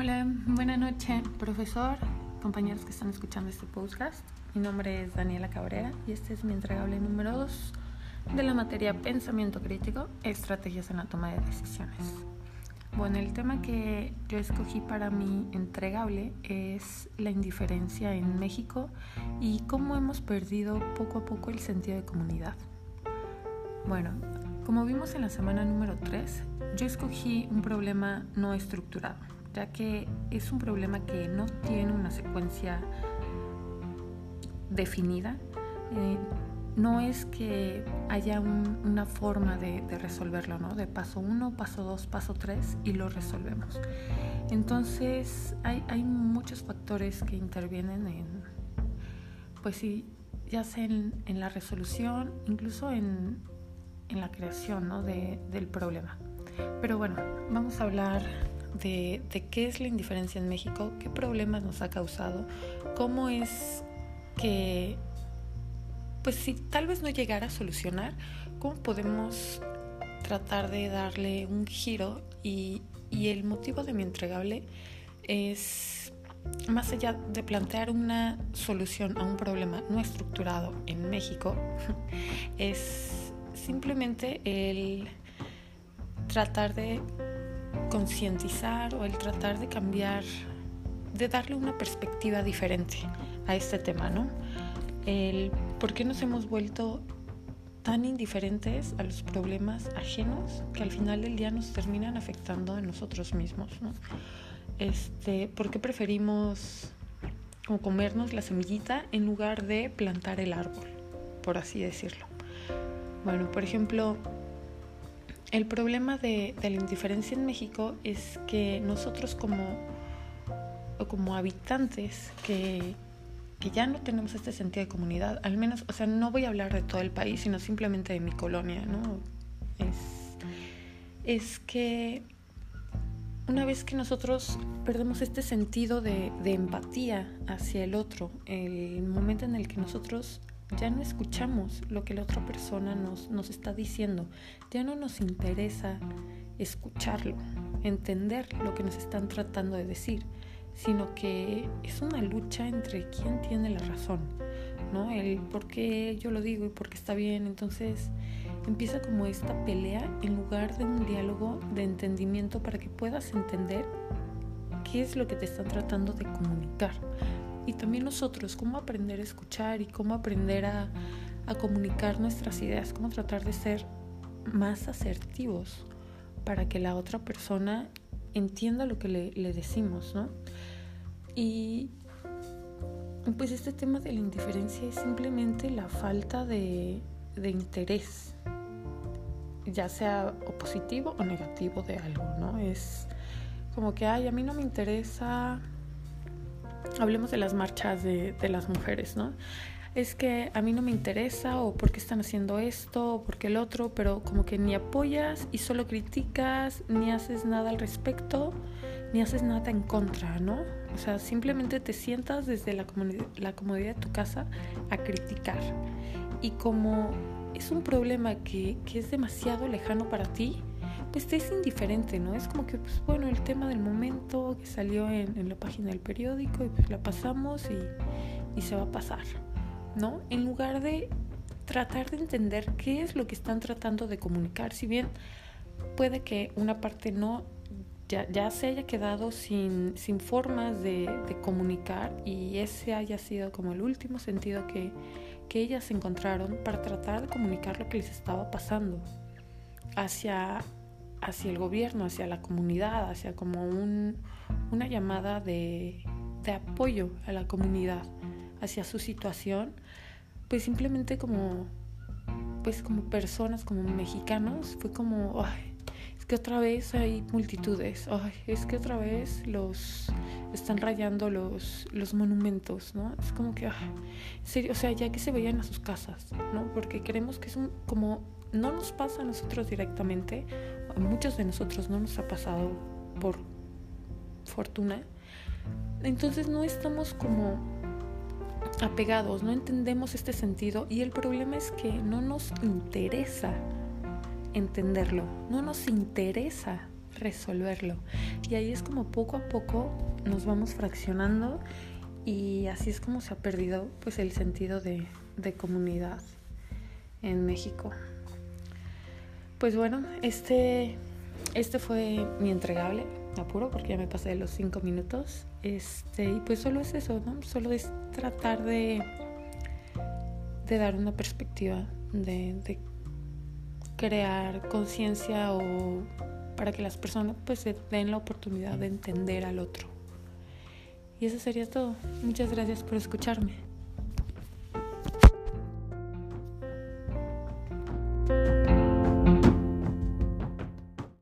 Hola, buena noche, profesor, compañeros que están escuchando este podcast. Mi nombre es Daniela Cabrera y este es mi entregable número 2 de la materia Pensamiento Crítico, Estrategias en la Toma de Decisiones. Bueno, el tema que yo escogí para mi entregable es la indiferencia en México y cómo hemos perdido poco a poco el sentido de comunidad. Bueno, como vimos en la semana número 3, yo escogí un problema no estructurado ya que es un problema que no tiene una secuencia definida. Eh, no es que haya una forma de, resolverlo, ¿no? De paso 1, paso 2, paso 3 y lo resolvemos. Entonces hay, muchos factores que intervienen en, pues sí, ya sea en, la resolución, incluso en, la creación ¿no? del problema. Pero bueno, vamos a hablar de, qué es la indiferencia en México, qué problemas nos ha causado, cómo es que, pues si tal vez no llegara a solucionar, cómo podemos tratar de darle un giro y, y el motivo de mi entregable es más allá de plantear una solución a un problema no estructurado en México, es simplemente el tratar de concientizar o el tratar de cambiar, de darle una perspectiva diferente a este tema, ¿no? El por qué nos hemos vuelto tan indiferentes a los problemas ajenos que al final del día nos terminan afectando a nosotros mismos, ¿no? Este, ¿por qué preferimos comernos la semillita en lugar de plantar el árbol, por así decirlo? Bueno, por ejemplo, el problema de, la indiferencia en México es que nosotros como, como habitantes que, ya no tenemos este sentido de comunidad, al menos, o sea, no voy a hablar de todo el país, sino simplemente de mi colonia, ¿no? Es, es que una vez que nosotros perdemos este sentido de empatía hacia el otro, el momento en el que nosotros ya no escuchamos lo que la otra persona nos, nos está diciendo, ya no nos interesa escucharlo, entender lo que nos están tratando de decir, sino que es una lucha entre quién tiene la razón, ¿no? El por qué yo lo digo y por qué está bien, entonces empieza como esta pelea en lugar de un diálogo de entendimiento para que puedas entender qué es lo que te están tratando de comunicar y también nosotros, cómo aprender a escuchar y cómo aprender a, comunicar nuestras ideas, cómo tratar de ser más asertivos para que la otra persona entienda lo que le, decimos, ¿no? Y pues este tema de la indiferencia es simplemente la falta de, de interés, ya sea o positivo o negativo de algo, ¿no? Es como que, ay, a mí no me interesa hablemos de las marchas de, las mujeres, ¿no? Es que a mí no me interesa o por qué están haciendo esto o por qué el otro, pero como que ni apoyas y solo criticas, ni haces nada al respecto, ni haces nada en contra, ¿no? O sea, simplemente te sientas desde la, la comodidad de tu casa a criticar. Y como es un problema que, que es demasiado lejano para ti, pues es indiferente, ¿no? Es como que, pues bueno, el tema del momento que salió en, la página del periódico y pues la pasamos y, y se va a pasar, ¿no? En lugar de tratar de entender qué es lo que están tratando de comunicar, si bien puede que una parte no ya, ya se haya quedado sin, sin formas de, de, comunicar y ese haya sido como el último sentido que, que ellas encontraron para tratar de comunicar lo que les estaba pasando hacia hacia el gobierno, hacia la comunidad, hacia como un, una llamada de, apoyo a la comunidad, hacia su situación, pues simplemente como, pues como personas, como mexicanos, fue como, es que otra vez hay multitudes, es que otra vez los están rayando los, los monumentos, ¿no? Es como que, serio, o sea, ya que se vayan a sus casas, ¿no? Porque creemos que es un, como no nos pasa a nosotros directamente, a muchos de nosotros no nos ha pasado por fortuna, entonces no estamos como apegados, no entendemos este sentido y el problema es que no nos interesa entenderlo, no nos interesa resolverlo. Y ahí es como poco a poco nos vamos fraccionando y así es como se ha perdido pues el sentido de, de comunidad en México. Pues bueno, este, este fue mi entregable, apuro porque ya me pasé los cinco minutos. Este, y pues solo es eso, ¿no? Solo es tratar de, de dar una perspectiva, de, de crear conciencia o para que las personas pues se den la oportunidad de entender al otro. Y eso sería todo. Muchas gracias por escucharme.